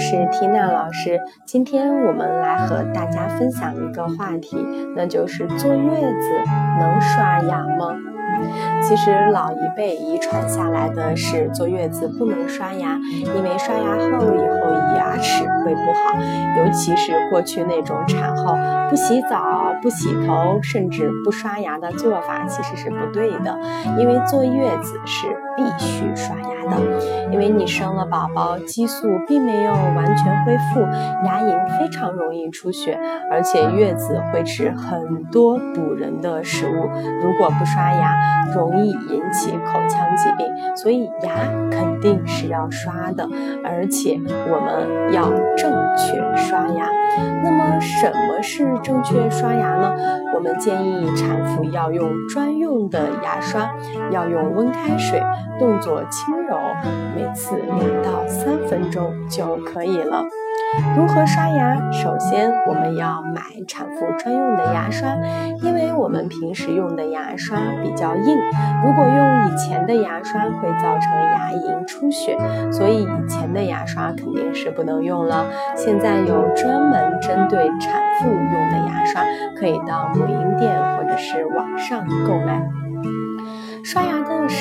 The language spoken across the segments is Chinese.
是缇娜老师。今天我们来和大家分享一个话题，那就是坐月子能刷牙吗？其实老一辈遗传下来的是坐月子不能刷牙，因为刷牙后以后牙齿会不好，尤其是过去那种产后不洗澡、不洗头，甚至不刷牙的做法，其实是不对的。因为坐月子是必须刷牙的，因为你生了宝宝，激素并没有完全恢复，牙龈非常容易出血，而且月子会吃很多补人的食物，如果不刷牙。容易引起口腔疾病，所以牙肯定是要刷的，而且我们要正确刷牙。那么什么是正确刷牙呢？我们建议产妇要用专用的牙刷，要用温开水，动作轻柔，每次两到三分钟就可以了。如何刷牙？首先，我们要买产妇专用的牙刷，因为我们平时用的牙刷比较硬，如果用以前的牙刷会造成牙龈出血，所以以前的牙刷肯定是不能用了。现在有专门针对产妇用的牙刷，可以到母婴店或者是网上购买。刷牙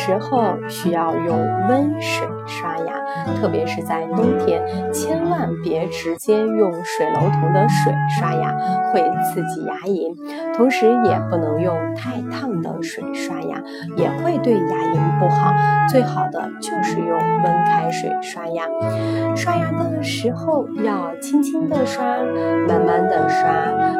时候需要用温水刷牙。特别是在冬天，千万别直接用水龙头的水刷牙，会刺激牙龈。同时，也不能用太烫的水刷牙，也会对牙龈不好。最好的就是用温开水刷牙。刷牙时候要轻轻的刷，慢慢的刷，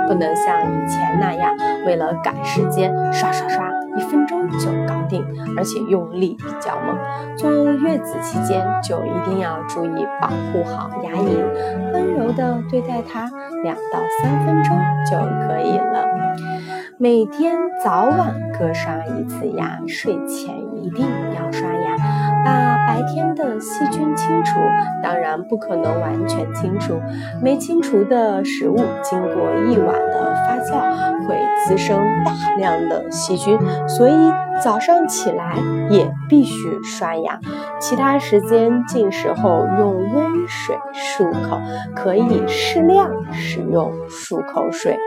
不能像以前那样为了赶时间刷刷刷。一分钟就搞定，而且用力比较猛。坐月子期间就一定要注意保护好牙龈，温柔的对待它，两到三分钟就可以了。每天早晚各刷一次牙，睡前一定要刷把白天的细菌清除。当然不可能完全清除，没清除的食物经过一晚的发酵，会滋生大量的细菌，所以早上起来也必须刷牙。其他时间进食后用温水漱口，可以适量使用漱口水。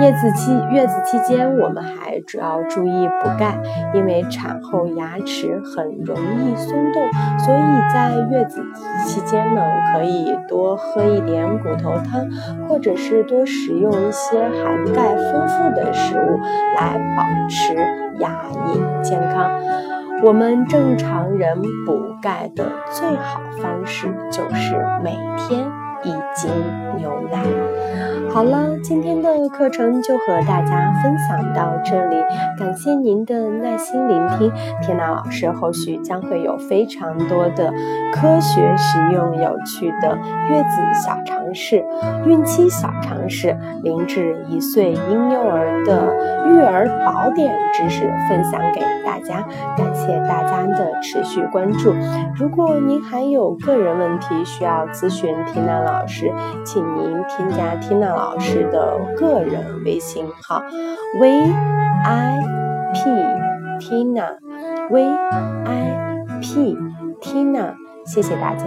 月子期月子期间，我们还主要注意补钙，因为产后牙齿很容易松动，所以在月子期间呢，可以多喝一点骨头汤，或者是多食用一些含钙丰富的食物来保持牙龈健康。我们正常人补钙的最好方式就是每天一斤牛奶。好了，今天的课程就和大家分享到这里，感谢您的耐心聆听。天娜老师后续将会有非常多的科学、实用、有趣的月子小常识、孕期小常识、零至一岁婴幼儿的育儿宝典知识分享给大家。感谢大家的持续关注。如果您还有个人问题需要咨询缇娜老师，请您添加缇娜。老师的个人微信号：v i p tina，v i p tina，谢谢大家。